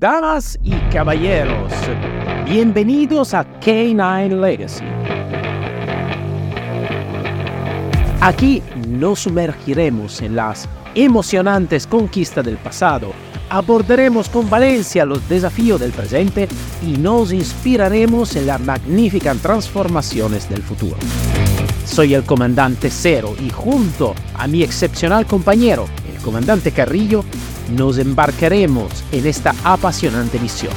Damas y caballeros, bienvenidos a K9 Legacy. Aquí nos sumergiremos en las emocionantes conquistas del pasado, abordaremos con valencia los desafíos del presente y nos inspiraremos en las magníficas transformaciones del futuro. Soy el comandante Cero y junto a mi excepcional compañero, el comandante Carrillo, nos embarcaremos en esta apasionante misión.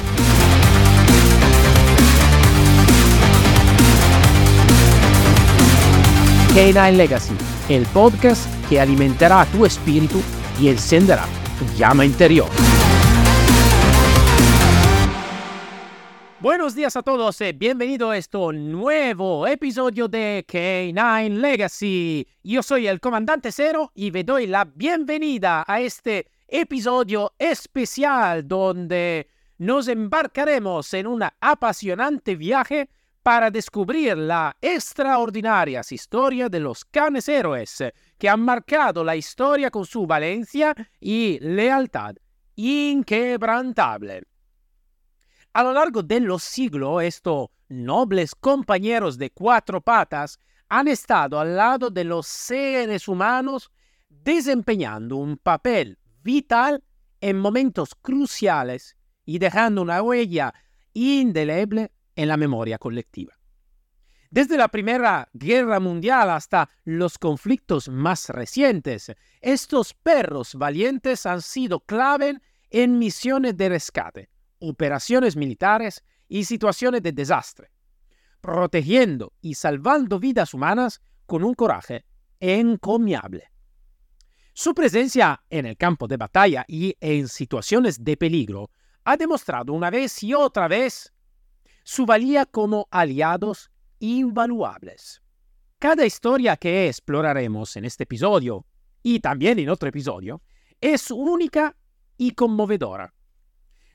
K9 Legacy, el podcast que alimentará tu espíritu y encenderá tu llama interior. Buenos días a todos, y bienvenido a este nuevo episodio de K9 Legacy. Yo soy el comandante Cero y me doy la bienvenida a este episodio especial donde nos embarcaremos en un apasionante viaje para descubrir la extraordinaria historia de los canes héroes que han marcado la historia con su valencia y lealtad inquebrantable. A lo largo de los siglos, estos nobles compañeros de cuatro patas han estado al lado de los seres humanos desempeñando un papel vital en momentos cruciales y dejando una huella indeleble en la memoria colectiva. Desde la Primera Guerra Mundial hasta los conflictos más recientes, estos perros valientes han sido clave en misiones de rescate, operaciones militares y situaciones de desastre, protegiendo y salvando vidas humanas con un coraje encomiable. Su presencia en el campo de batalla y en situaciones de peligro ha demostrado una vez y otra vez su valía como aliados invaluables. Cada historia que exploraremos en este episodio y también en otro episodio es única y conmovedora.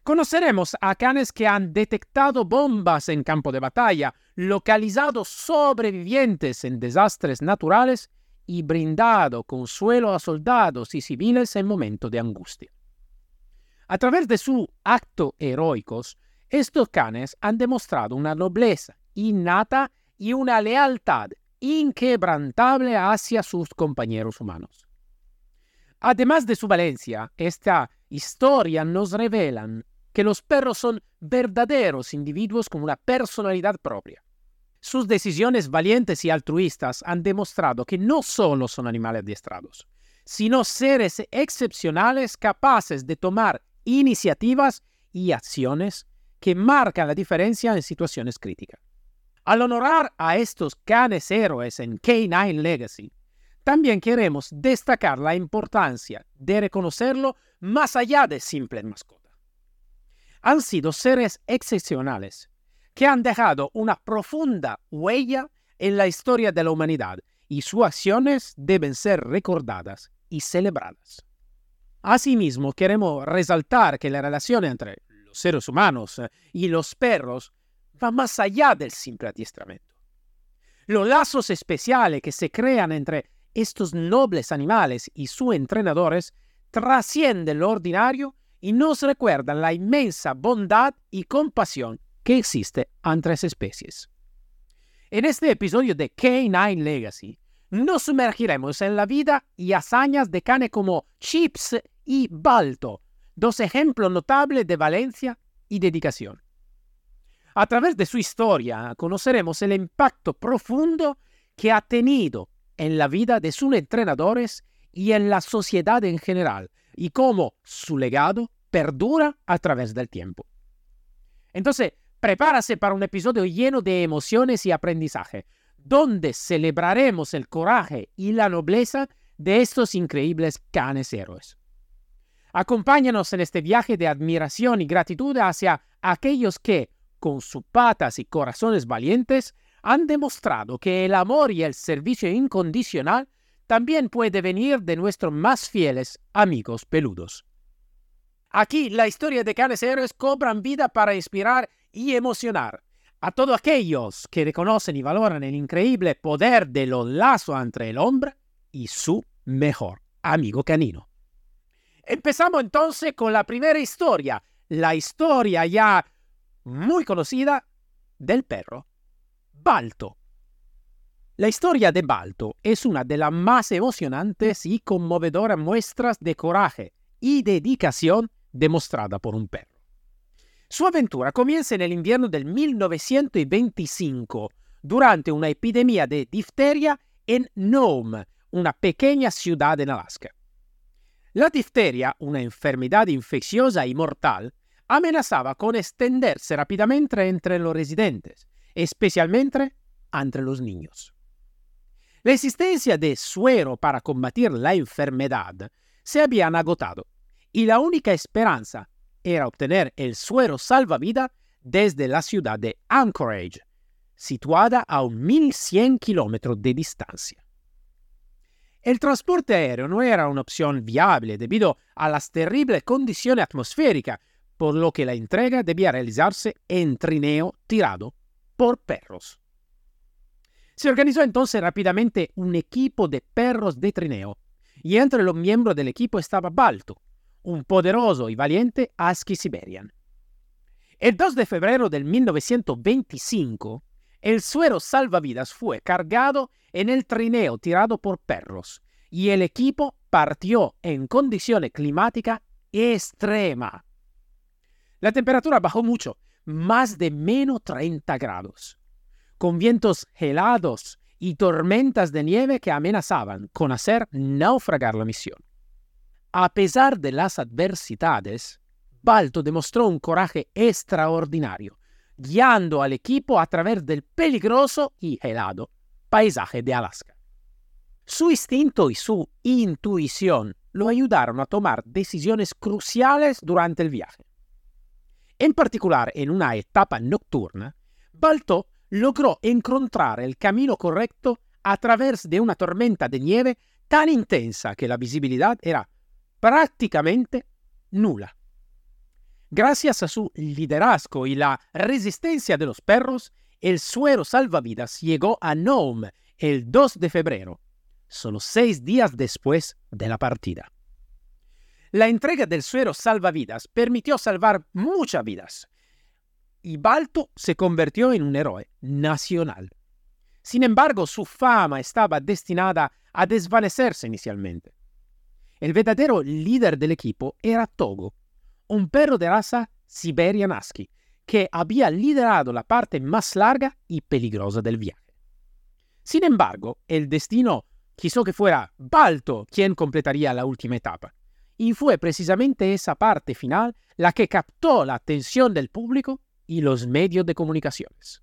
Conoceremos a canes que han detectado bombas en campo de batalla, localizado sobrevivientes en desastres naturales y brindado consuelo a soldados y civiles en momentos de angustia. A través de sus actos heroicos, estos canes han demostrado una nobleza innata y una lealtad inquebrantable hacia sus compañeros humanos. Además de su valencia, esta historia nos revela que los perros son verdaderos individuos con una personalidad propia. Sus decisiones valientes y altruistas han demostrado que no solo son animales adiestrados, sino seres excepcionales capaces de tomar iniciativas y acciones que marcan la diferencia en situaciones críticas. Al honorar a estos canes héroes en K9 Legacy, también queremos destacar la importancia de reconocerlo más allá de simples mascotas. Han sido seres excepcionales que han dejado una profunda huella en la historia de la humanidad y sus acciones deben ser recordadas y celebradas. Asimismo, queremos resaltar que la relación entre los seres humanos y los perros va más allá del simple adiestramiento. Los lazos especiales que se crean entre estos nobles animales y sus entrenadores trascienden lo ordinario y nos recuerdan la inmensa bondad y compasión que existe entre las especies. En este episodio de K9 Legacy, nos sumergiremos en la vida y hazañas de canes como Chips y Balto, dos ejemplos notables de valencia y dedicación. A través de su historia conoceremos el impacto profundo que ha tenido en la vida de sus entrenadores y en la sociedad en general, y cómo su legado perdura a través del tiempo. Entonces, Prepárase para un episodio lleno de emociones y aprendizaje, donde celebraremos el coraje y la nobleza de estos increíbles canes héroes. Acompáñanos en este viaje de admiración y gratitud hacia aquellos que, con sus patas y corazones valientes, han demostrado que el amor y el servicio incondicional también puede venir de nuestros más fieles amigos peludos. Aquí la historia de canes héroes cobran vida para inspirar y emocionar a todos aquellos que reconocen y valoran el increíble poder de los lazos entre el hombre y su mejor amigo canino. Empezamos entonces con la primera historia, la historia ya muy conocida del perro, Balto. La historia de Balto es una de las más emocionantes y conmovedoras muestras de coraje y dedicación demostrada por un perro. Su aventura comienza en el invierno del 1925, durante una epidemia de difteria en Nome, una pequeña ciudad en Alaska. La difteria, una enfermedad infecciosa y mortal, amenazaba con extenderse rápidamente entre los residentes, especialmente entre los niños. La existencia de suero para combatir la enfermedad se habían agotado y la única esperanza era obtener el suero salvavidas desde la ciudad de Anchorage, situada a 1.100 kilómetros de distancia. El transporte aéreo no era una opción viable debido a las terribles condiciones atmosféricas, por lo que la entrega debía realizarse en trineo tirado por perros. Se organizó entonces rápidamente un equipo de perros de trineo, y entre los miembros del equipo estaba Balto, un poderoso y valiente husky siberian. El 2 de febrero del 1925, el suero salvavidas fue cargado en el trineo tirado por perros y el equipo partió en condiciones climáticas extremas. La temperatura bajó mucho, más de menos 30 grados, con vientos helados y tormentas de nieve que amenazaban con hacer naufragar la misión. A pesar de las adversidades, Balto demostró un coraje extraordinario, guiando al equipo a través del peligroso y helado paisaje de Alaska. Su instinto y su intuición lo ayudaron a tomar decisiones cruciales durante el viaje. En particular, en una etapa nocturna, Balto logró encontrar el camino correcto a través de una tormenta de nieve tan intensa que la visibilidad era prácticamente nula. Gracias a su liderazgo y la resistencia de los perros, el suero salvavidas llegó a Nome el 2 de febrero, solo seis días después de la partida. La entrega del suero salvavidas permitió salvar muchas vidas, y Balto se convirtió en un héroe nacional. Sin embargo, su fama estaba destinada a desvanecerse inicialmente. El verdadero líder del equipo era Togo, un perro de raza Siberian Husky, que había liderado la parte más larga y peligrosa del viaje. Sin embargo, el destino quiso que fuera Balto quien completaría la última etapa, y fue precisamente esa parte final la que captó la atención del público y los medios de comunicaciones.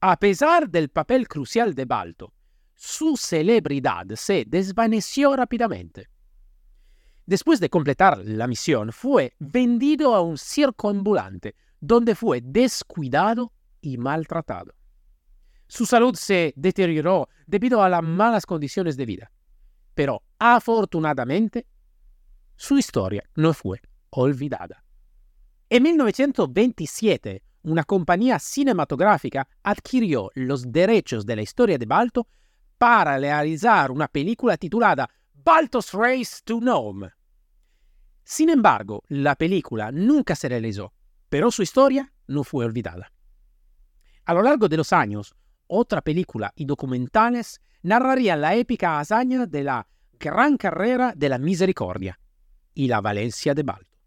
A pesar del papel crucial de Balto, su celebridad se desvaneció rápidamente. Después de completar la misión, fue vendido a un circo ambulante, donde fue descuidado y maltratado. Su salud se deterioró debido a las malas condiciones de vida, pero afortunadamente su historia no fue olvidada. En 1927, una compañía cinematográfica adquirió los derechos de la historia de Balto para realizar una película titulada Balto's Race to Nome, sin embargo, la película nunca se realizó, pero su historia no fue olvidada. A lo largo de los años, otra película y documentales narrarían la épica hazaña de la gran carrera de la misericordia y la Valencia de Balto.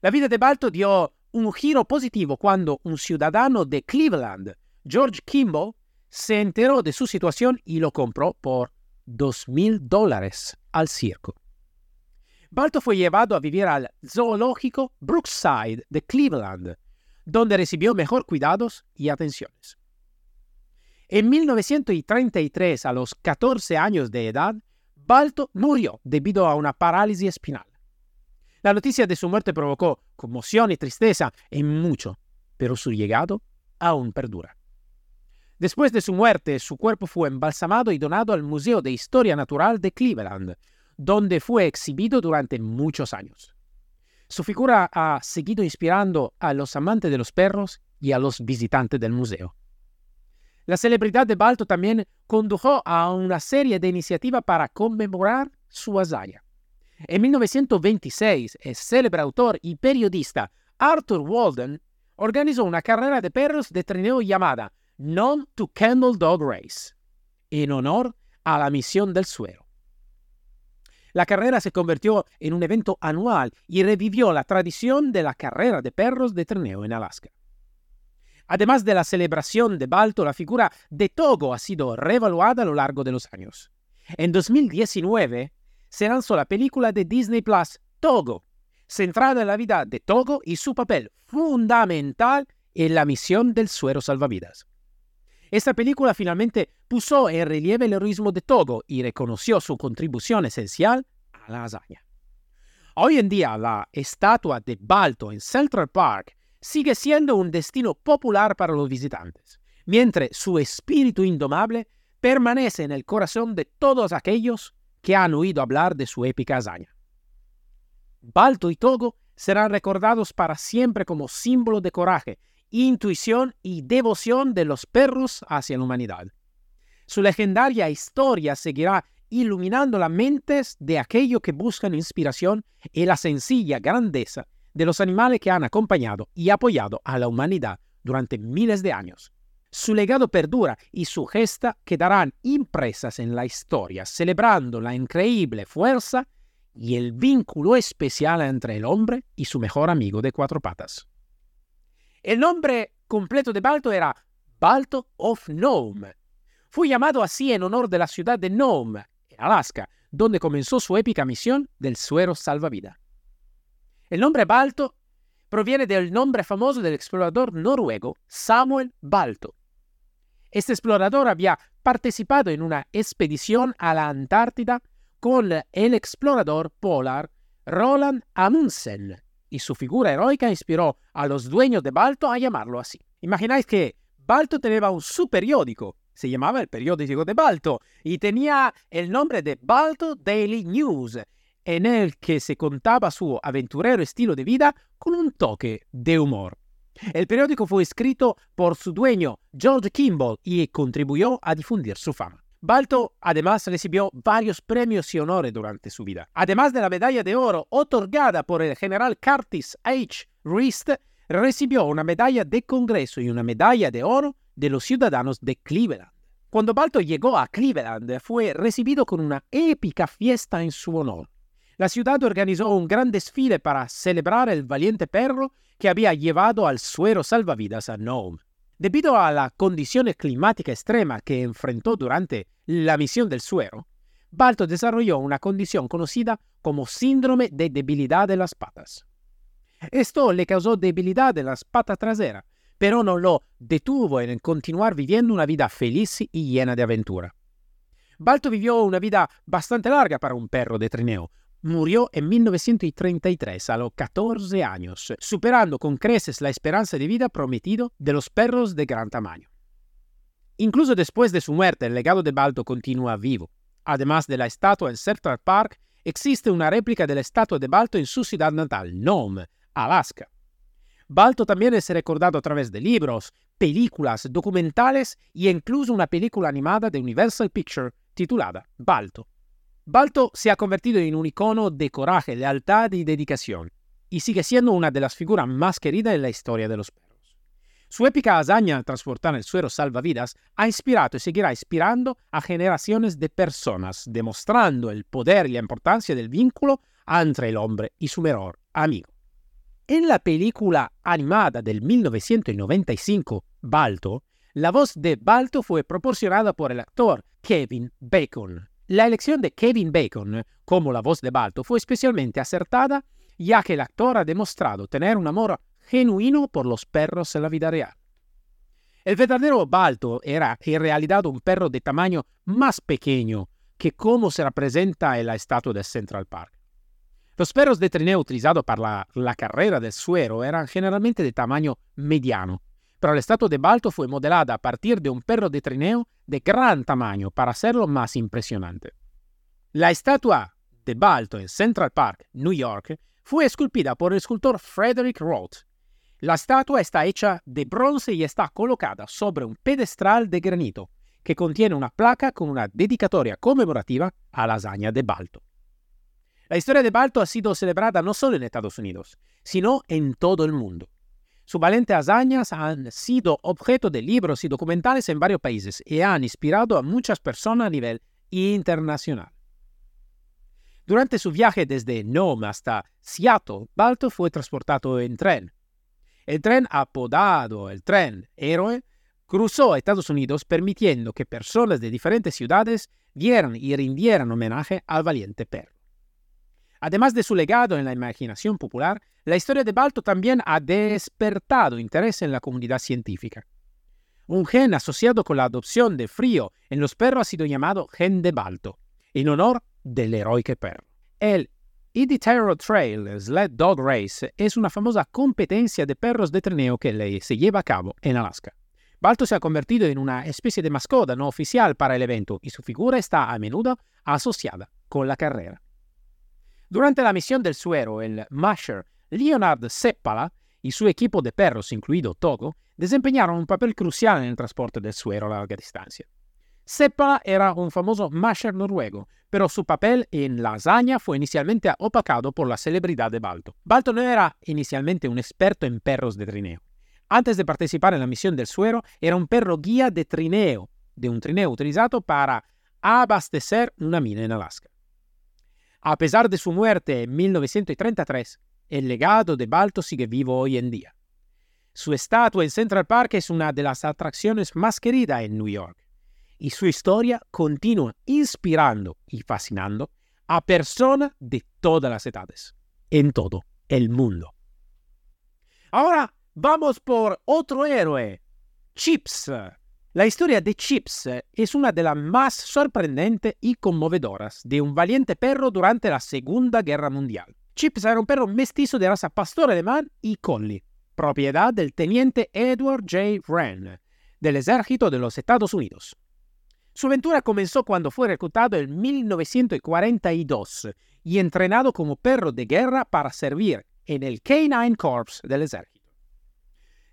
La vida de Balto dio un giro positivo cuando un ciudadano de Cleveland, George Kimball, se enteró de su situación y lo compró por dos mil dólares al circo. Balto fue llevado a vivir al zoológico Brookside de Cleveland, donde recibió mejor cuidados y atenciones. En 1933, a los 14 años de edad, Balto murió debido a una parálisis espinal. La noticia de su muerte provocó conmoción y tristeza en mucho, pero su llegado aún perdura. Después de su muerte, su cuerpo fue embalsamado y donado al Museo de Historia Natural de Cleveland, donde fue exhibido durante muchos años. Su figura ha seguido inspirando a los amantes de los perros y a los visitantes del museo. La celebridad de Balto también condujo a una serie de iniciativas para conmemorar su hazaña. En 1926, el célebre autor y periodista Arthur Walden organizó una carrera de perros de trineo llamada Non to Candle Dog Race, en honor a la misión del suero. La carrera se convirtió en un evento anual y revivió la tradición de la carrera de perros de trineo en Alaska. Además de la celebración de Balto, la figura de Togo ha sido revaluada a lo largo de los años. En 2019 se lanzó la película de Disney Plus Togo, centrada en la vida de Togo y su papel fundamental en la misión del suero salvavidas. Esta película finalmente puso en relieve el heroísmo de Togo y reconoció su contribución esencial a la hazaña. Hoy en día la estatua de Balto en Central Park sigue siendo un destino popular para los visitantes, mientras su espíritu indomable permanece en el corazón de todos aquellos que han oído hablar de su épica hazaña. Balto y Togo serán recordados para siempre como símbolo de coraje, intuición y devoción de los perros hacia la humanidad. Su legendaria historia seguirá iluminando las mentes de aquellos que buscan inspiración y la sencilla grandeza de los animales que han acompañado y apoyado a la humanidad durante miles de años. Su legado perdura y su gesta quedarán impresas en la historia, celebrando la increíble fuerza y el vínculo especial entre el hombre y su mejor amigo de cuatro patas. El nombre completo de Balto era Balto of Nome. Fue llamado así en honor de la ciudad de Nome, en Alaska, donde comenzó su épica misión del suero salvavidas. El nombre Balto proviene del nombre famoso del explorador noruego Samuel Balto, este explorador había participado en una expedición a la Antártida con el explorador polar Roland Amundsen, y su figura heroica inspiró a los dueños de Balto a llamarlo así. Imagináis que Balto tenía un su periódico, se llamaba el periódico de Balto, y tenía el nombre de Balto Daily News, en el que se contaba su aventurero estilo de vida con un toque de humor. El periódico fue escrito por su dueño, George Kimball, y contribuyó a difundir su fama. Balto además recibió varios premios y honores durante su vida. Además de la medalla de oro otorgada por el general Curtis H. Rist, recibió una medalla de Congreso y una medalla de oro de los ciudadanos de Cleveland. Cuando Balto llegó a Cleveland, fue recibido con una épica fiesta en su honor. La ciudad organizó un gran desfile para celebrar el valiente perro que había llevado al suero salvavidas a Nome. Debido a la condición climática extrema que enfrentó durante la misión del suero, Balto desarrolló una condición conocida como síndrome de debilidad de las patas. Esto le causó debilidad en las patas traseras, pero no lo detuvo en continuar viviendo una vida feliz y llena de aventura. Balto vivió una vida bastante larga para un perro de trineo, murió en 1933 a los 14 años, superando con creces la esperanza de vida prometido de los perros de gran tamaño. Incluso después de su muerte, el legado de Balto continúa vivo. Además de la estatua en Central Park, existe una réplica de la estatua de Balto en su ciudad natal, Nome, Alaska. Balto también es recordado a través de libros, películas, documentales y incluso una película animada de Universal Pictures titulada Balto. Balto se ha convertido en un icono de coraje, lealtad y dedicación, y sigue siendo una de las figuras más queridas en la historia de los perros. Su épica hazaña al transportar el suero salvavidas ha inspirado y seguirá inspirando a generaciones de personas, demostrando el poder y la importancia del vínculo entre el hombre y su mejor amigo. En la película animada del 1995, Balto, la voz de Balto fue proporcionada por el actor Kevin Bacon, la elección de Kevin Bacon como la voz de Balto fue especialmente acertada, ya que el actor ha demostrado tener un amor genuino por los perros en la vida real. El verdadero Balto era en realidad un perro de tamaño más pequeño que como se representa en la estatua de Central Park. Los perros de trineo utilizados para la carrera del suero eran generalmente de tamaño mediano, pero la estatua de Balto fue modelada a partir de un perro de trineo de gran tamaño para hacerlo más impresionante. La estatua de Balto en Central Park, New York, fue esculpida por el escultor Frederick Roth. La estatua está hecha de bronce y está colocada sobre un pedestal de granito que contiene una placa con una dedicatoria conmemorativa a la hazaña de Balto. La historia de Balto ha sido celebrada no solo en Estados Unidos, sino en todo el mundo. Sus valientes hazañas han sido objeto de libros y documentales en varios países y han inspirado a muchas personas a nivel internacional. Durante su viaje desde Nome hasta Seattle, Balto fue transportado en tren. El tren apodado el tren héroe cruzó a Estados Unidos permitiendo que personas de diferentes ciudades vieran y rindieran homenaje al valiente perro. Además de su legado en la imaginación popular, la historia de Balto también ha despertado interés en la comunidad científica. Un gen asociado con la adopción de frío en los perros ha sido llamado gen de Balto, en honor del heroico perro. El Iditarod Trail Sled Dog Race es una famosa competencia de perros de trineo que se lleva a cabo en Alaska. Balto se ha convertido en una especie de mascota no oficial para el evento y su figura está a menudo asociada con la carrera. Durante la misión del suero, el Masher Leonard Seppala y su equipo de perros, incluido Togo, desempeñaron un papel crucial en el transporte del suero a larga distancia. Seppala era un famoso Masher noruego, pero su papel en la hazaña fue inicialmente opacado por la celebridad de Balto. Balto no era inicialmente un experto en perros de trineo. Antes de participar en la misión del suero, era un perro guía de trineo, de un trineo utilizado para abastecer una mina en Alaska. A pesar de su muerte en 1933, el legado de Balto sigue vivo hoy en día. Su estatua en Central Park es una de las atracciones más queridas en New York, y su historia continúa inspirando y fascinando a personas de todas las edades, en todo el mundo. Ahora vamos por otro héroe, Chips, la historia de Chips es una de las más sorprendentes y conmovedoras de un valiente perro durante la Segunda Guerra Mundial. Chips era un perro mestizo de raza pastor alemán y collie, propiedad del teniente Edward J. Wren, del ejército de los Estados Unidos. Su aventura comenzó cuando fue reclutado en 1942 y entrenado como perro de guerra para servir en el K-9 Corps del ejército.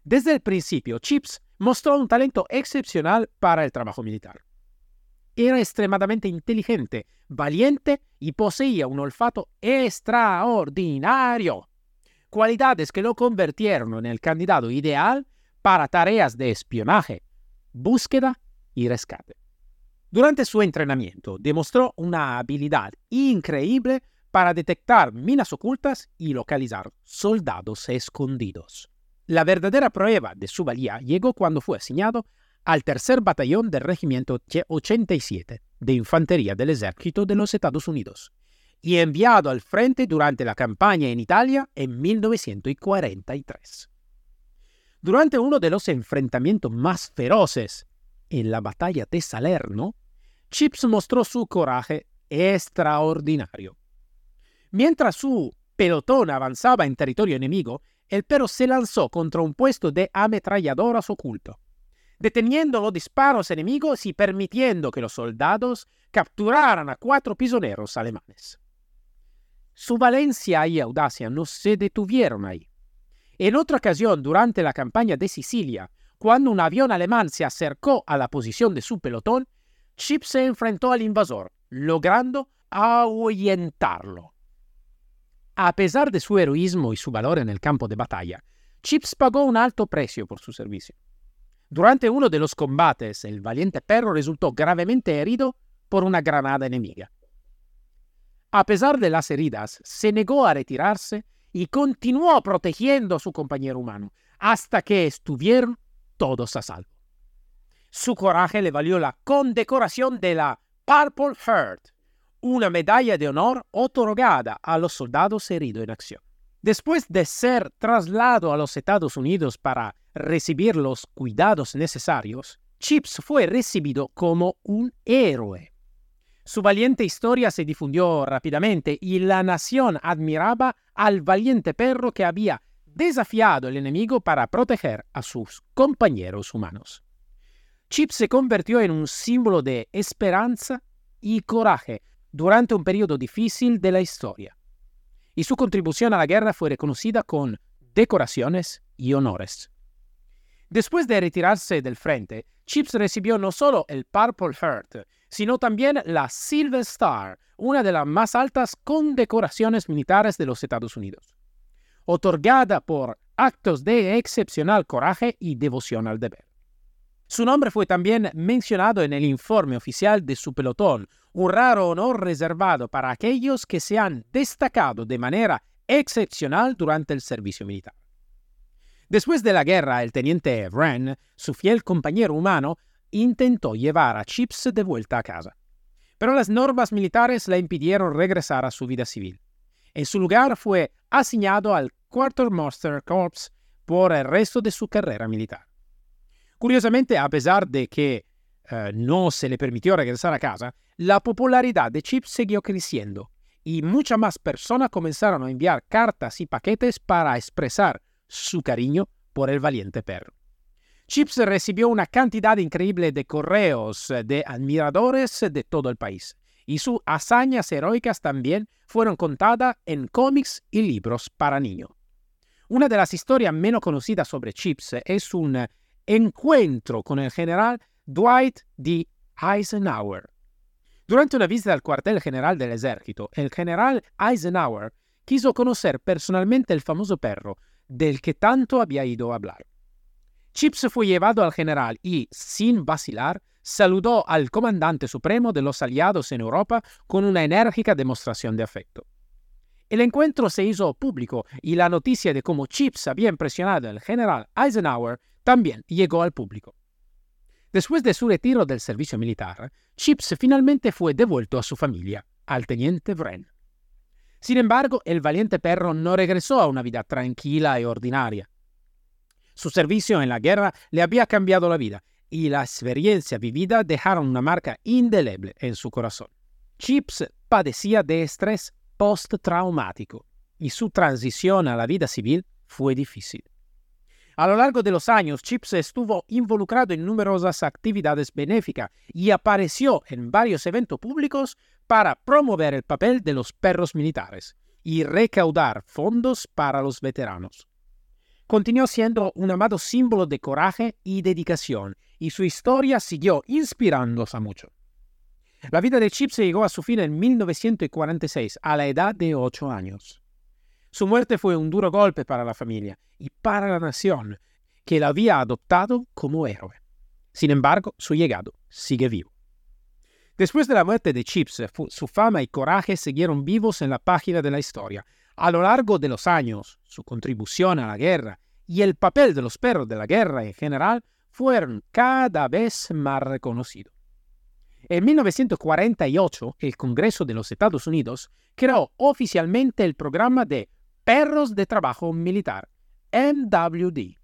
Desde el principio, Chips mostró un talento excepcional para el trabajo militar. Era extremadamente inteligente, valiente y poseía un olfato extraordinario, cualidades que lo convirtieron en el candidato ideal para tareas de espionaje, búsqueda y rescate. Durante su entrenamiento demostró una habilidad increíble para detectar minas ocultas y localizar soldados escondidos. La verdadera prueba de su valía llegó cuando fue asignado al tercer batallón del Regimiento 87 de Infantería del Ejército de los Estados Unidos y enviado al frente durante la campaña en Italia en 1943. Durante uno de los enfrentamientos más feroces, en la batalla de Salerno, Chips mostró su coraje extraordinario. Mientras su pelotón avanzaba en territorio enemigo, el perro se lanzó contra un puesto de ametralladoras oculto, deteniendo los disparos enemigos y permitiendo que los soldados capturaran a cuatro prisioneros alemanes. Su valencia y audacia no se detuvieron ahí. En otra ocasión, durante la campaña de Sicilia, cuando un avión alemán se acercó a la posición de su pelotón, Chip se enfrentó al invasor, logrando ahuyentarlo. A pesar de su heroísmo y su valor en el campo de batalla, Chips pagó un alto precio por su servicio. Durante uno de los combates, el valiente perro resultó gravemente herido por una granada enemiga. A pesar de las heridas, se negó a retirarse y continuó protegiendo a su compañero humano hasta que estuvieron todos a salvo. Su coraje le valió la condecoración de la Purple Heart, una medalla de honor otorgada a los soldados heridos en acción. Después de ser trasladado a los Estados Unidos para recibir los cuidados necesarios, Chips fue recibido como un héroe. Su valiente historia se difundió rápidamente y la nación admiraba al valiente perro que había desafiado al enemigo para proteger a sus compañeros humanos. Chips se convirtió en un símbolo de esperanza y coraje durante un periodo difícil de la historia, y su contribución a la guerra fue reconocida con decoraciones y honores. Después de retirarse del frente, Chips recibió no solo el Purple Heart, sino también la Silver Star, una de las más altas condecoraciones militares de los Estados Unidos, otorgada por actos de excepcional coraje y devoción al deber. Su nombre fue también mencionado en el informe oficial de su pelotón, un raro honor reservado para aquellos que se han destacado de manera excepcional durante el servicio militar. Después de la guerra, el teniente Wren, su fiel compañero humano, intentó llevar a Chips de vuelta a casa. Pero las normas militares le impidieron regresar a su vida civil. En su lugar fue asignado al Quartermaster Corps por el resto de su carrera militar. Curiosamente, a pesar de que eh, no se le permitió regresar a casa, la popularidad de Chip siguió creciendo y muchas más personas comenzaron a enviar cartas y paquetes para expresar su cariño por el valiente perro. Chips recibió una cantidad increíble de correos de admiradores de todo el país, y sus hazañas heroicas también fueron contadas en cómics y libros para niños. Una de las historias menos conocidas sobre Chips es un encuentro con el general Dwight D. Eisenhower. Durante una visita al cuartel general del ejército, el general Eisenhower quiso conocer personalmente el famoso perro del que tanto había ido a hablar. Chips fue llevado al general y, sin vacilar, saludó al comandante supremo de los aliados en Europa con una enérgica demostración de afecto. El encuentro se hizo público y la noticia de cómo Chips había impresionado al general Eisenhower también llegó al público. Después de su retiro del servicio militar, Chips finalmente fue devuelto a su familia, al teniente Wren. Sin embargo, el valiente perro no regresó a una vida tranquila y ordinaria. Su servicio en la guerra le había cambiado la vida y la experiencia vivida dejaron una marca indeleble en su corazón. Chips padecía de estrés post-traumático y su transición a la vida civil fue difícil. A lo largo de los años, Chips estuvo involucrado en numerosas actividades benéficas y apareció en varios eventos públicos para promover el papel de los perros militares y recaudar fondos para los veteranos continuó siendo un amado símbolo de coraje y dedicación, y su historia siguió inspirándonos a mucho. La vida de Chip se llegó a su fin en 1946, a la edad de ocho años. Su muerte fue un duro golpe para la familia y para la nación, que la había adoptado como héroe. Sin embargo, su llegado sigue vivo. Después de la muerte de Chips, su fama y coraje siguieron vivos en la página de la historia, a lo largo de los años, su contribución a la guerra y el papel de los perros de la guerra en general fueron cada vez más reconocidos. En 1948, el Congreso de los Estados Unidos creó oficialmente el programa de Perros de Trabajo Militar, MWD,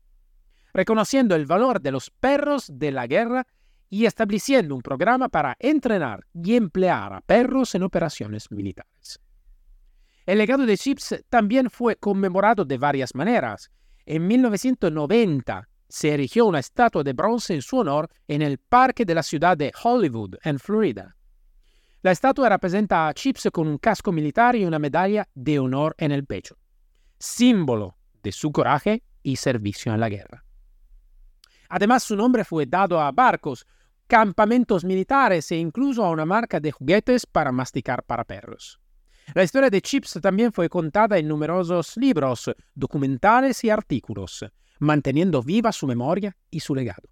reconociendo el valor de los perros de la guerra y estableciendo un programa para entrenar y emplear a perros en operaciones militares. El legado de Chips también fue conmemorado de varias maneras. En 1990 se erigió una estatua de bronce en su honor en el parque de la ciudad de Hollywood, en Florida. La estatua representa a Chips con un casco militar y una medalla de honor en el pecho, símbolo de su coraje y servicio en la guerra. Además, su nombre fue dado a barcos, campamentos militares e incluso a una marca de juguetes para masticar para perros. La historia de Chips también fue contada en numerosos libros, documentales y artículos, manteniendo viva su memoria y su legado.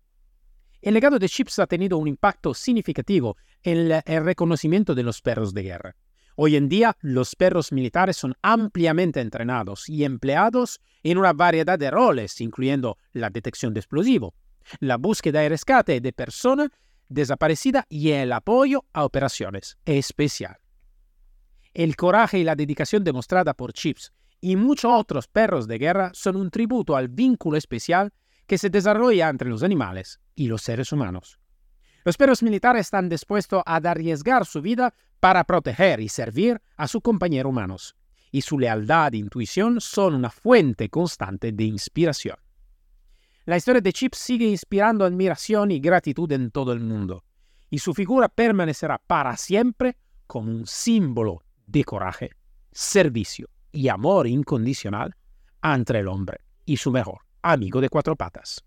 El legado de Chips ha tenido un impacto significativo en el reconocimiento de los perros de guerra. Hoy en día, los perros militares son ampliamente entrenados y empleados en una variedad de roles, incluyendo la detección de explosivo, la búsqueda y rescate de personas desaparecidas y el apoyo a operaciones especiales. El coraje y la dedicación demostrada por Chips y muchos otros perros de guerra son un tributo al vínculo especial que se desarrolla entre los animales y los seres humanos. Los perros militares están dispuestos a arriesgar su vida para proteger y servir a sus compañeros humanos, y su lealtad e intuición son una fuente constante de inspiración. La historia de Chips sigue inspirando admiración y gratitud en todo el mundo, y su figura permanecerá para siempre como un símbolo de coraje, servicio y amor incondicional entre el hombre y su mejor amigo de cuatro patas.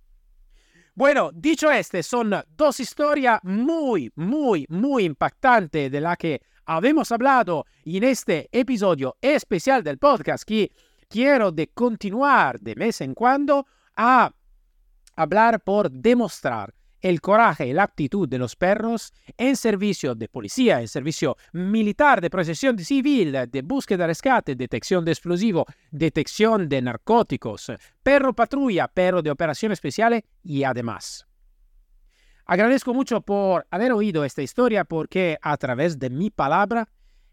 Bueno, dicho este, son dos historias muy, muy, muy impactantes de las que habemos hablado en este episodio especial del podcast que quiero de continuar de vez en cuando a hablar por demostrar el coraje y la aptitud de los perros en servicio de policía, en servicio militar, de protección civil, de búsqueda, rescate, detección de explosivos, detección de narcóticos, perro patrulla, perro de operaciones especiales y además. Agradezco mucho por haber oído esta historia porque a través de mi palabra,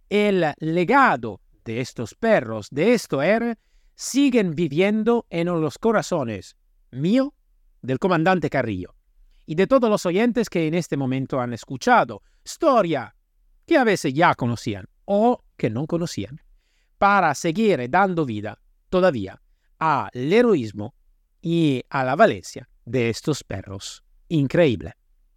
el legado de estos perros, de esto R, siguen viviendo en los corazones mío, del comandante Carrillo y de todos los oyentes que en este momento han escuchado historia que a veces ya conocían o que no conocían, para seguir dando vida todavía al heroísmo y a la valencia de estos perros. Increíble.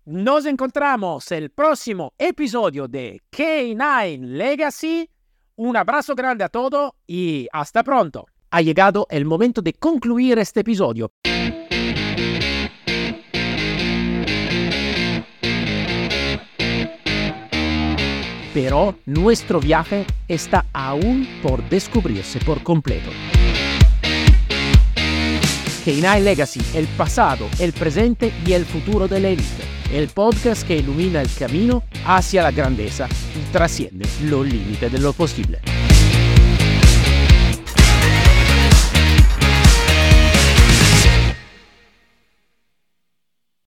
Nos encontramos el próximo episodio de K9 Legacy. Un abrazo grande a todos y hasta pronto. Ha llegado el momento de concluir este episodio. Pero nuestro viaje está aún por descubrirse por completo. K9 Legacy, el pasado, el presente y el futuro de la élite. El podcast que ilumina el camino hacia la grandeza y trasciende los límites de lo posible.